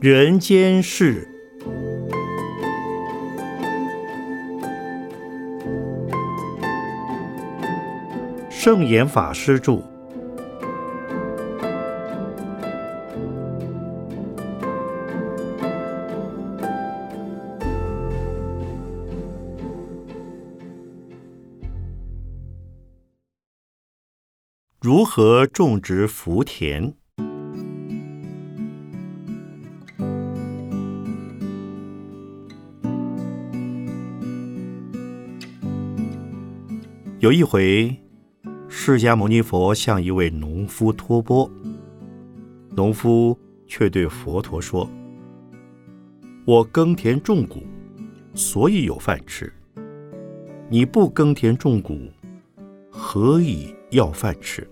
人间事，圣严法师著。如何种植福田？有一回，释迦牟尼佛向一位农夫托钵，农夫却对佛陀说：“我耕田种谷，所以有饭吃。你不耕田种谷，何以要饭吃？”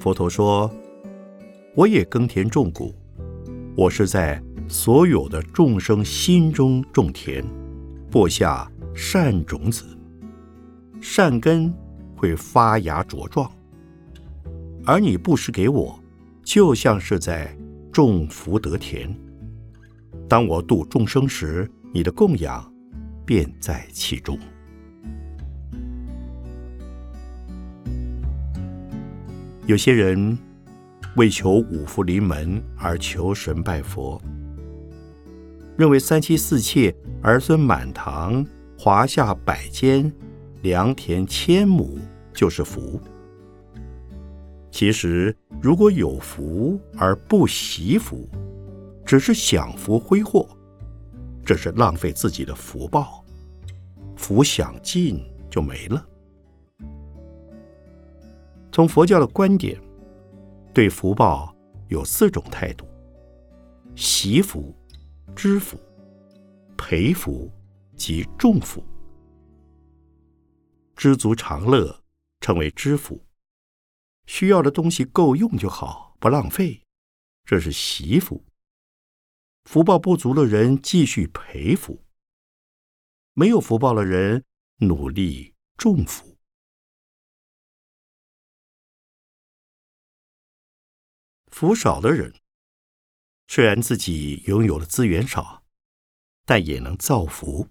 佛陀说：“我也耕田种谷，我是在所有的众生心中种田，播下。”善种子，善根会发芽茁壮，而你布施给我，就像是在种福德田。当我度众生时，你的供养便在其中。有些人为求五福临门而求神拜佛，认为三妻四妾、儿孙满堂。华夏百间，良田千亩就是福。其实，如果有福而不惜福，只是享福挥霍，这是浪费自己的福报。福享尽就没了。从佛教的观点，对福报有四种态度：惜福、知福、培福。即重福，知足常乐，称为知福。需要的东西够用就好，不浪费，这是惜福。福报不足的人继续培福，没有福报的人努力重福。福少的人，虽然自己拥有的资源少，但也能造福。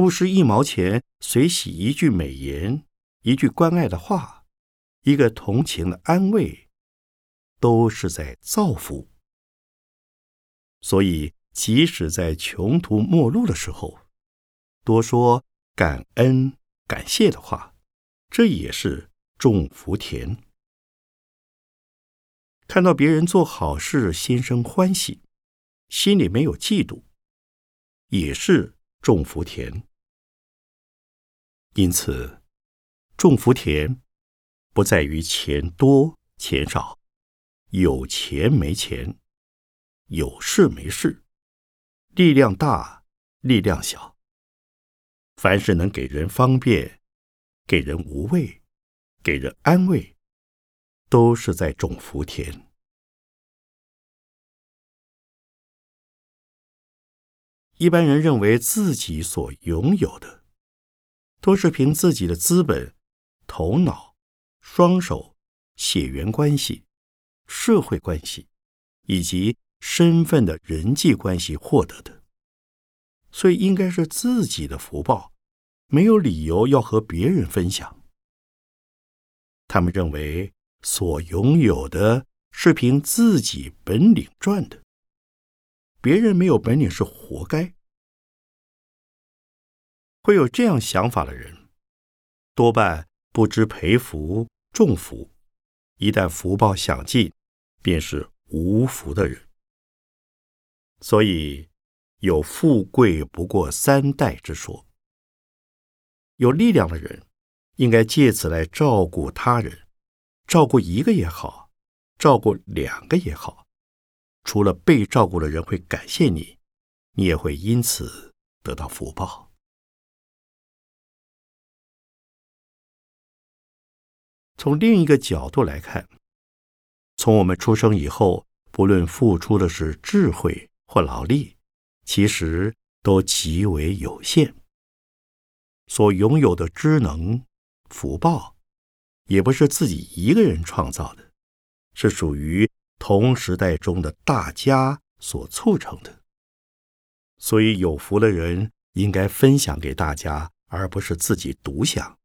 不施一毛钱，随喜一句美言，一句关爱的话，一个同情的安慰，都是在造福。所以，即使在穷途末路的时候，多说感恩、感谢的话，这也是种福田。看到别人做好事，心生欢喜，心里没有嫉妒，也是种福田。因此，种福田不在于钱多钱少，有钱没钱，有事没事，力量大力量小。凡是能给人方便、给人无畏、给人安慰，都是在种福田。一般人认为自己所拥有的。都是凭自己的资本、头脑、双手、血缘关系、社会关系以及身份的人际关系获得的，所以应该是自己的福报，没有理由要和别人分享。他们认为所拥有的是凭自己本领赚的，别人没有本领是活该。会有这样想法的人，多半不知培福重福，一旦福报享尽，便是无福的人。所以有富贵不过三代之说。有力量的人，应该借此来照顾他人，照顾一个也好，照顾两个也好。除了被照顾的人会感谢你，你也会因此得到福报。从另一个角度来看，从我们出生以后，不论付出的是智慧或劳力，其实都极为有限。所拥有的知能、福报，也不是自己一个人创造的，是属于同时代中的大家所促成的。所以有福的人应该分享给大家，而不是自己独享。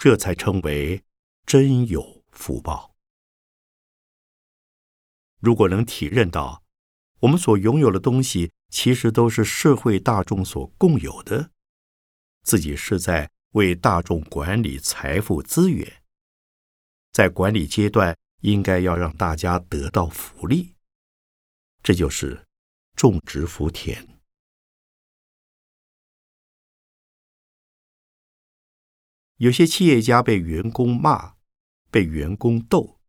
这才称为真有福报。如果能体认到，我们所拥有的东西其实都是社会大众所共有的，自己是在为大众管理财富资源，在管理阶段应该要让大家得到福利，这就是种植福田。有些企业家被员工骂，被员工斗，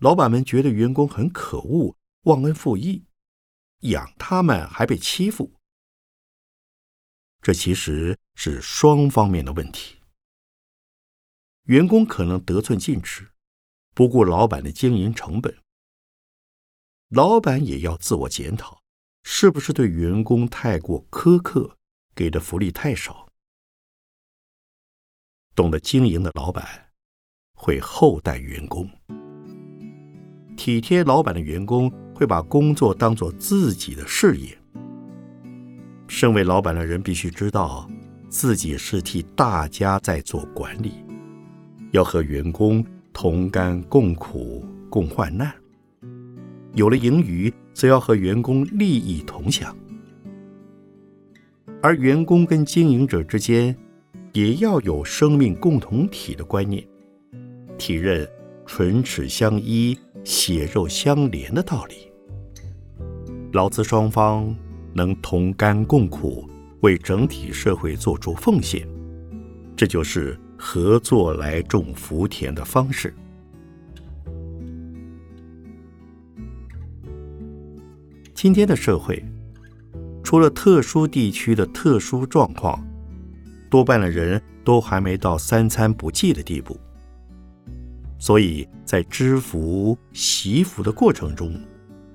老板们觉得员工很可恶，忘恩负义。养他们还被欺负，这其实是双方面的问题。员工可能得寸进尺，不顾老板的经营成本；老板也要自我检讨，是不是对员工太过苛刻，给的福利太少？懂得经营的老板会厚待员工，体贴老板的员工。会把工作当做自己的事业。身为老板的人必须知道，自己是替大家在做管理，要和员工同甘共苦、共患难。有了盈余，则要和员工利益同享。而员工跟经营者之间，也要有生命共同体的观念，体认唇齿相依。血肉相连的道理，劳资双方能同甘共苦，为整体社会做出奉献，这就是合作来种福田的方式。今天的社会，除了特殊地区的特殊状况，多半的人都还没到三餐不济的地步。所以在知福惜福的过程中，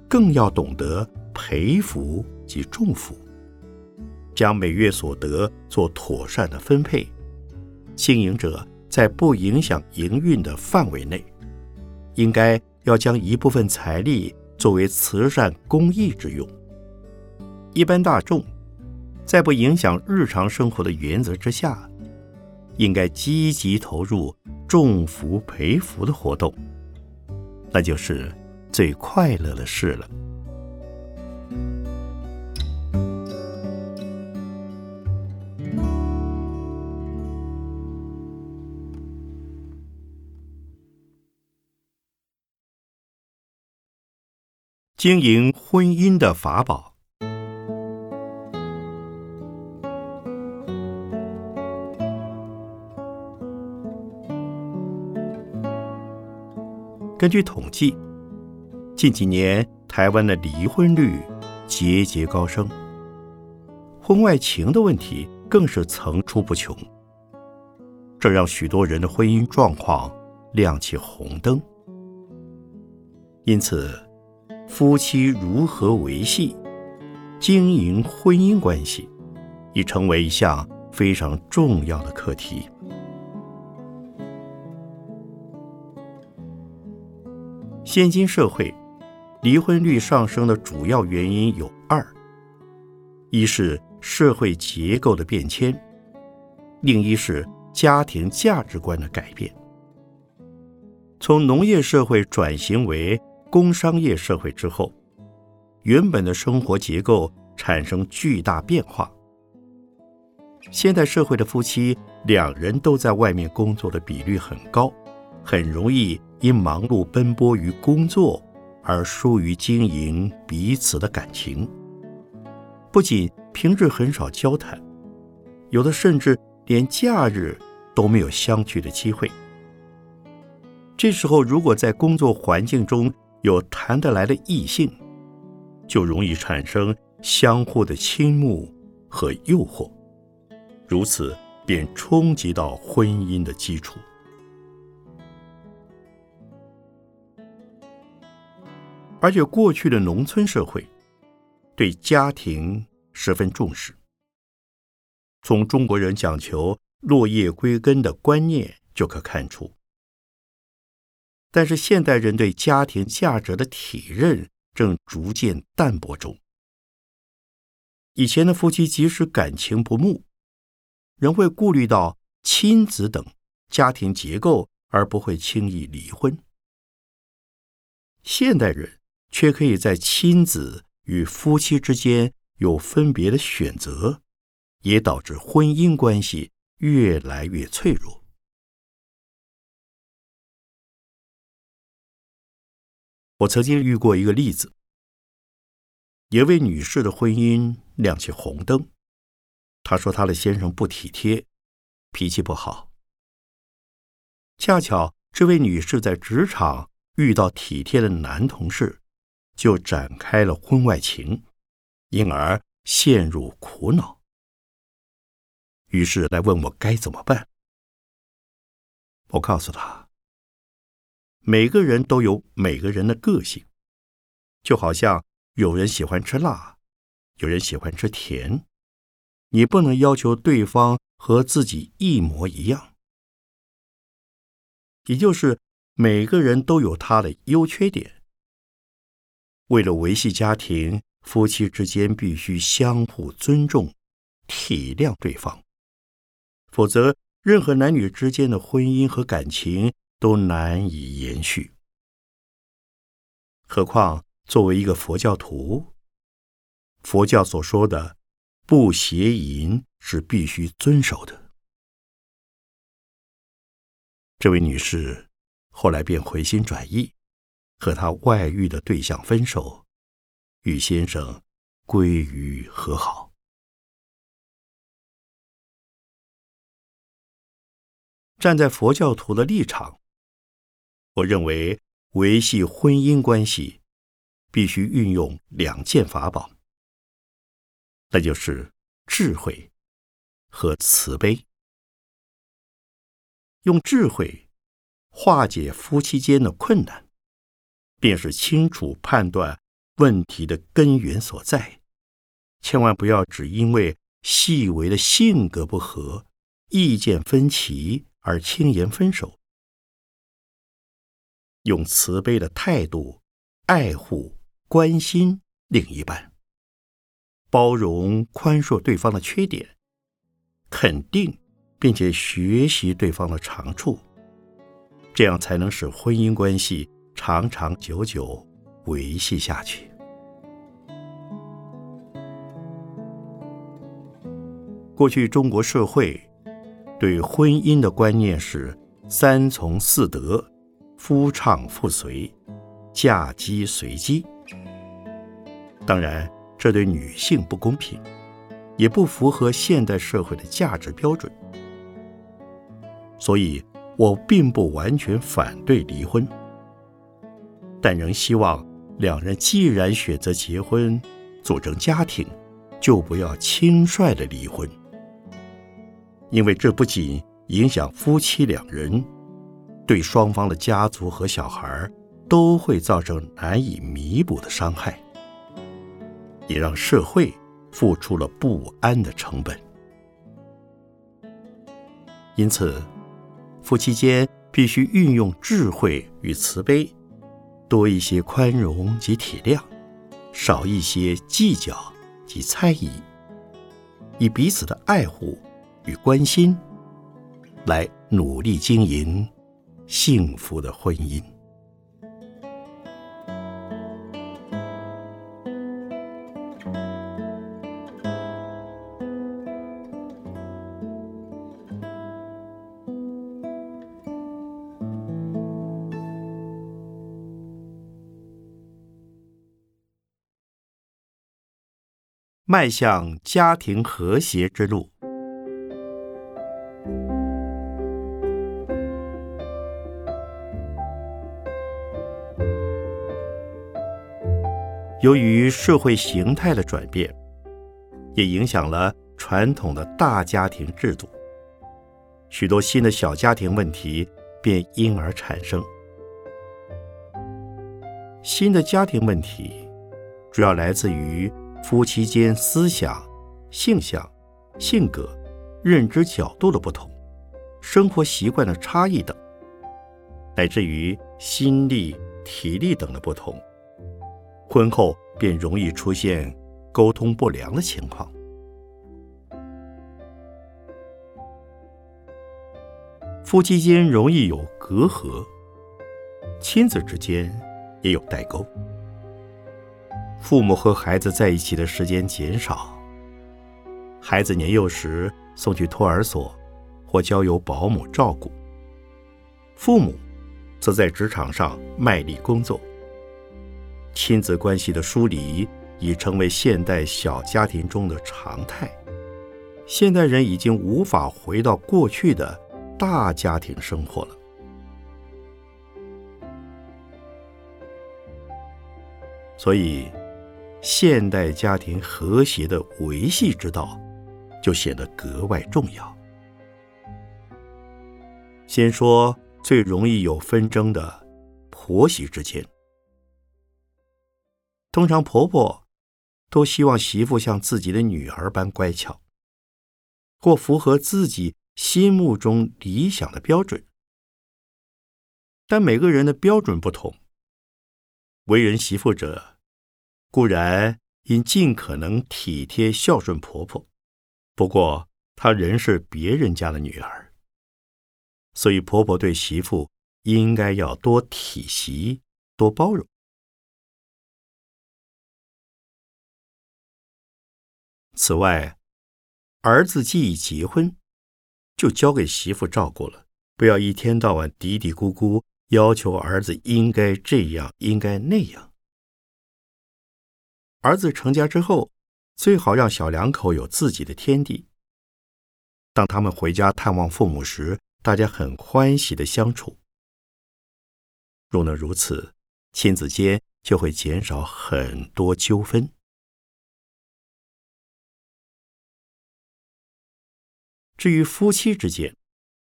更要懂得培福及重福，将每月所得做妥善的分配。经营者在不影响营运的范围内，应该要将一部分财力作为慈善公益之用。一般大众在不影响日常生活的原则之下，应该积极投入。种福培福的活动，那就是最快乐的事了。经营婚姻的法宝。根据统计，近几年台湾的离婚率节节高升，婚外情的问题更是层出不穷，这让许多人的婚姻状况亮起红灯。因此，夫妻如何维系、经营婚姻关系，已成为一项非常重要的课题。现今社会，离婚率上升的主要原因有二：一是社会结构的变迁，另一是家庭价值观的改变。从农业社会转型为工商业社会之后，原本的生活结构产生巨大变化。现代社会的夫妻两人都在外面工作的比率很高，很容易。因忙碌奔波于工作而疏于经营彼此的感情，不仅平日很少交谈，有的甚至连假日都没有相聚的机会。这时候，如果在工作环境中有谈得来的异性，就容易产生相互的倾慕和诱惑，如此便冲击到婚姻的基础。而且，过去的农村社会对家庭十分重视。从中国人讲求落叶归根的观念就可看出，但是现代人对家庭价值的体认正逐渐淡薄中。以前的夫妻即使感情不睦，仍会顾虑到亲子等家庭结构，而不会轻易离婚。现代人却可以在亲子与夫妻之间有分别的选择，也导致婚姻关系越来越脆弱。我曾经遇过一个例子，一位女士的婚姻。亮起红灯，她说她的先生不体贴，脾气不好。恰巧这位女士在职场遇到体贴的男同事，就展开了婚外情，因而陷入苦恼。于是来问我该怎么办。我告诉他，每个人都有每个人的个性，就好像有人喜欢吃辣。有人喜欢吃甜，你不能要求对方和自己一模一样。也就是每个人都有他的优缺点。为了维系家庭，夫妻之间必须相互尊重、体谅对方，否则任何男女之间的婚姻和感情都难以延续。何况作为一个佛教徒。佛教所说的不邪淫是必须遵守的。这位女士后来便回心转意，和他外遇的对象分手，与先生归于和好。站在佛教徒的立场，我认为维系婚姻关系必须运用两件法宝。那就是智慧和慈悲，用智慧化解夫妻间的困难，便是清楚判断问题的根源所在。千万不要只因为细微的性格不合、意见分歧而轻言分手。用慈悲的态度爱护、关心另一半。包容、宽恕对方的缺点，肯定并且学习对方的长处，这样才能使婚姻关系长长久久维系下去。过去中国社会对婚姻的观念是三从四德：夫唱妇随，嫁鸡随鸡。当然。这对女性不公平，也不符合现代社会的价值标准，所以我并不完全反对离婚，但仍希望两人既然选择结婚、组成家庭，就不要轻率的离婚，因为这不仅影响夫妻两人，对双方的家族和小孩都会造成难以弥补的伤害。也让社会付出了不安的成本，因此，夫妻间必须运用智慧与慈悲，多一些宽容及体谅，少一些计较及猜疑，以彼此的爱护与关心，来努力经营幸福的婚姻。迈向家庭和谐之路。由于社会形态的转变，也影响了传统的大家庭制度，许多新的小家庭问题便因而产生。新的家庭问题主要来自于。夫妻间思想、性向、性格、认知角度的不同，生活习惯的差异等，乃至于心力、体力等的不同，婚后便容易出现沟通不良的情况。夫妻间容易有隔阂，亲子之间也有代沟。父母和孩子在一起的时间减少，孩子年幼时送去托儿所或交由保姆照顾，父母则在职场上卖力工作。亲子关系的疏离已成为现代小家庭中的常态。现代人已经无法回到过去的大家庭生活了，所以。现代家庭和谐的维系之道，就显得格外重要。先说最容易有纷争的婆媳之间，通常婆婆都希望媳妇像自己的女儿般乖巧，或符合自己心目中理想的标准。但每个人的标准不同，为人媳妇者。固然应尽可能体贴孝顺婆婆，不过她仍是别人家的女儿，所以婆婆对媳妇应该要多体惜、多包容。此外，儿子既已结婚，就交给媳妇照顾了，不要一天到晚嘀嘀咕咕，要求儿子应该这样、应该那样。儿子成家之后，最好让小两口有自己的天地。当他们回家探望父母时，大家很欢喜的相处。若能如此，亲子间就会减少很多纠纷。至于夫妻之间，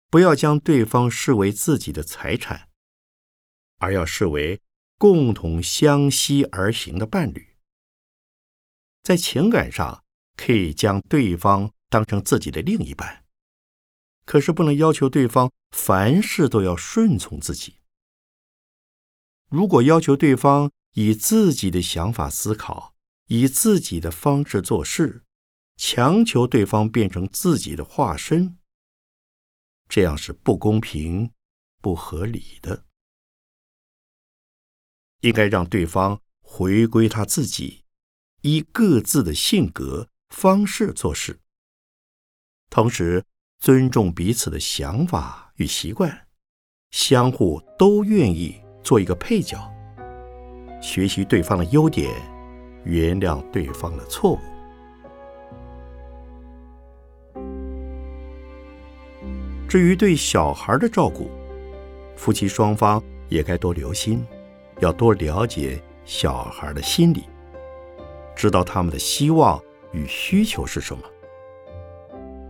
不要将对方视为自己的财产，而要视为共同相惜而行的伴侣。在情感上，可以将对方当成自己的另一半，可是不能要求对方凡事都要顺从自己。如果要求对方以自己的想法思考，以自己的方式做事，强求对方变成自己的化身，这样是不公平、不合理的。应该让对方回归他自己。依各自的性格方式做事，同时尊重彼此的想法与习惯，相互都愿意做一个配角，学习对方的优点，原谅对方的错误。至于对小孩的照顾，夫妻双方也该多留心，要多了解小孩的心理。知道他们的希望与需求是什么，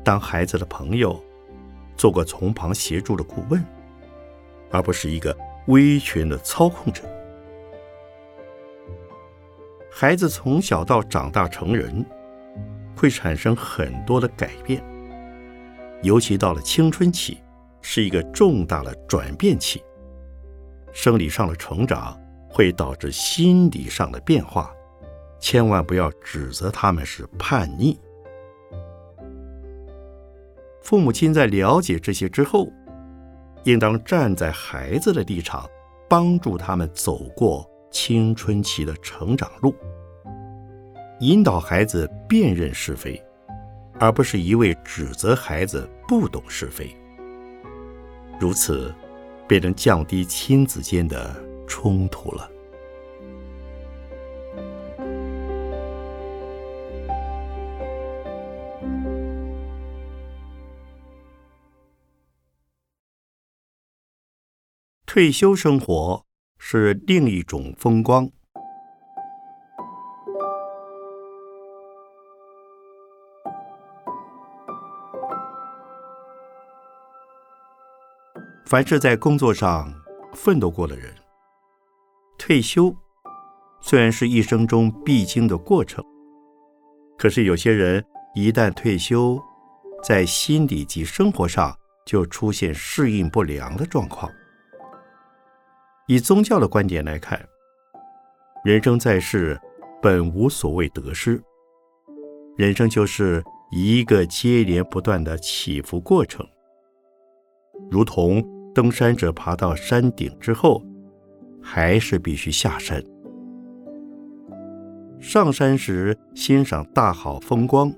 当孩子的朋友，做个从旁协助的顾问，而不是一个威权的操控者。孩子从小到长大成人，会产生很多的改变，尤其到了青春期，是一个重大的转变期。生理上的成长会导致心理上的变化。千万不要指责他们是叛逆。父母亲在了解这些之后，应当站在孩子的立场，帮助他们走过青春期的成长路，引导孩子辨认是非，而不是一味指责孩子不懂是非。如此，便能降低亲子间的冲突了。退休生活是另一种风光。凡是在工作上奋斗过的人，退休虽然是一生中必经的过程，可是有些人一旦退休，在心理及生活上就出现适应不良的状况。以宗教的观点来看，人生在世本无所谓得失，人生就是一个接连不断的起伏过程，如同登山者爬到山顶之后，还是必须下山。上山时欣赏大好风光，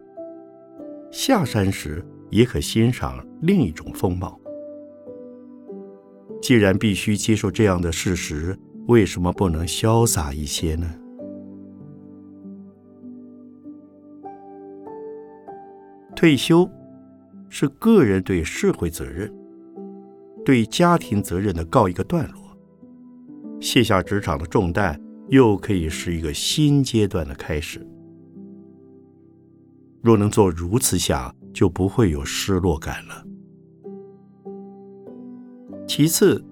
下山时也可欣赏另一种风貌。既然必须接受这样的事实，为什么不能潇洒一些呢？退休是个人对社会责任、对家庭责任的告一个段落，卸下职场的重担。又可以是一个新阶段的开始。若能做如此想，就不会有失落感了。其次，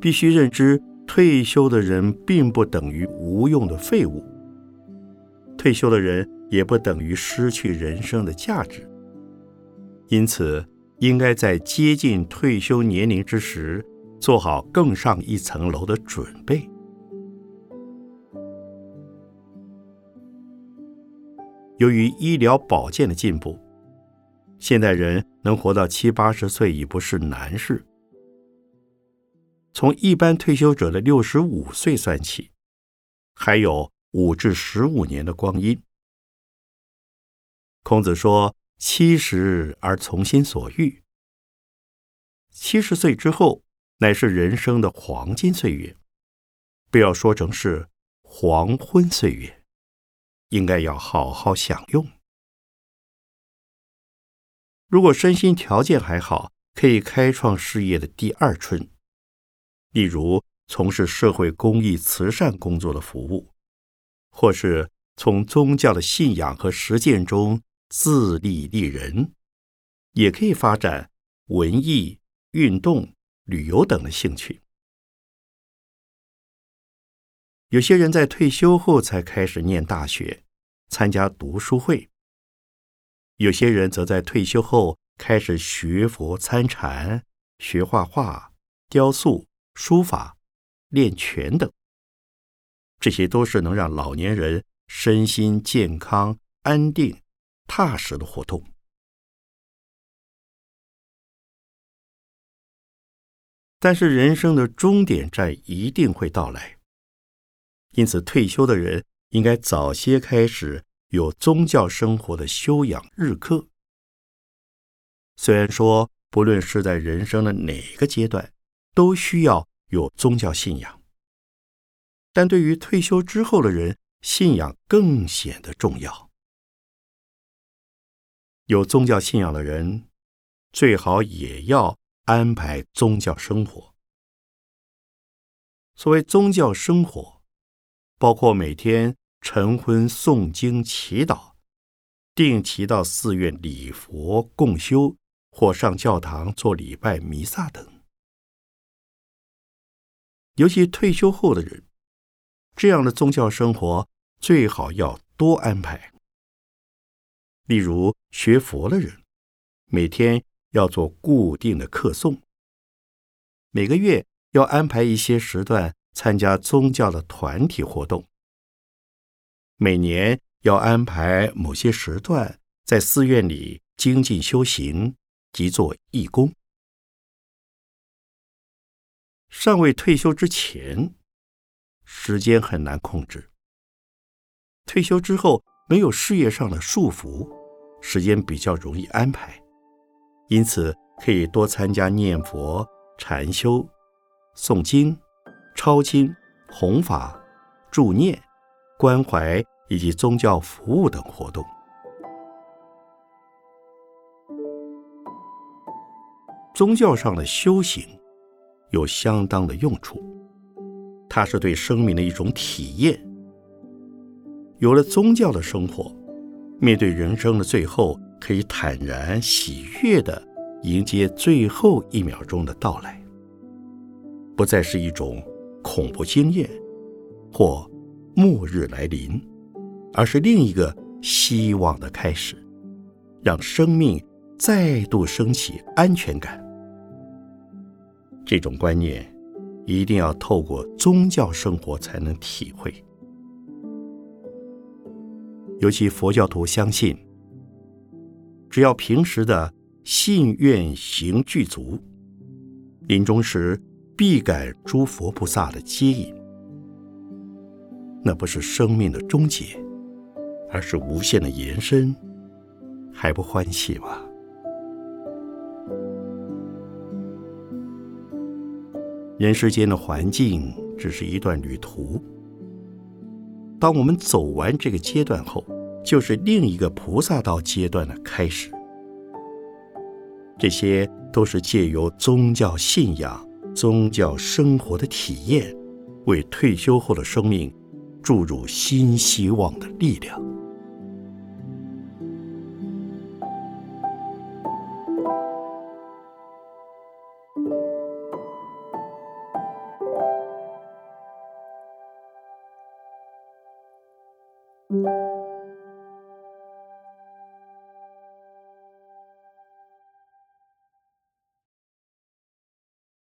必须认知，退休的人并不等于无用的废物，退休的人也不等于失去人生的价值。因此，应该在接近退休年龄之时，做好更上一层楼的准备。由于医疗保健的进步，现代人能活到七八十岁已不是难事。从一般退休者的六十五岁算起，还有五至十五年的光阴。孔子说：“七十而从心所欲。”七十岁之后，乃是人生的黄金岁月，不要说成是黄昏岁月。应该要好好享用。如果身心条件还好，可以开创事业的第二春，例如从事社会公益慈善工作的服务，或是从宗教的信仰和实践中自立立人，也可以发展文艺、运动、旅游等的兴趣。有些人在退休后才开始念大学，参加读书会；有些人则在退休后开始学佛参禅、学画画、雕塑、书法、练拳等。这些都是能让老年人身心健康、安定、踏实的活动。但是，人生的终点站一定会到来。因此，退休的人应该早些开始有宗教生活的修养日课。虽然说，不论是在人生的哪个阶段，都需要有宗教信仰，但对于退休之后的人，信仰更显得重要。有宗教信仰的人，最好也要安排宗教生活。所谓宗教生活。包括每天晨昏诵经祈祷，定期到寺院礼佛共修，或上教堂做礼拜弥撒等。尤其退休后的人，这样的宗教生活最好要多安排。例如学佛的人，每天要做固定的课诵，每个月要安排一些时段。参加宗教的团体活动，每年要安排某些时段在寺院里精进修行及做义工。尚未退休之前，时间很难控制；退休之后，没有事业上的束缚，时间比较容易安排。因此，可以多参加念佛、禅修、诵经。抄经、弘法、助念、关怀以及宗教服务等活动，宗教上的修行有相当的用处，它是对生命的一种体验。有了宗教的生活，面对人生的最后，可以坦然喜悦的迎接最后一秒钟的到来，不再是一种。恐怖经验，或末日来临，而是另一个希望的开始，让生命再度升起安全感。这种观念一定要透过宗教生活才能体会。尤其佛教徒相信，只要平时的信愿行具足，临终时必感诸佛菩萨的接引。那不是生命的终结，而是无限的延伸，还不欢喜吗？人世间的环境只是一段旅途，当我们走完这个阶段后，就是另一个菩萨道阶段的开始。这些都是借由宗教信仰、宗教生活的体验，为退休后的生命注入新希望的力量。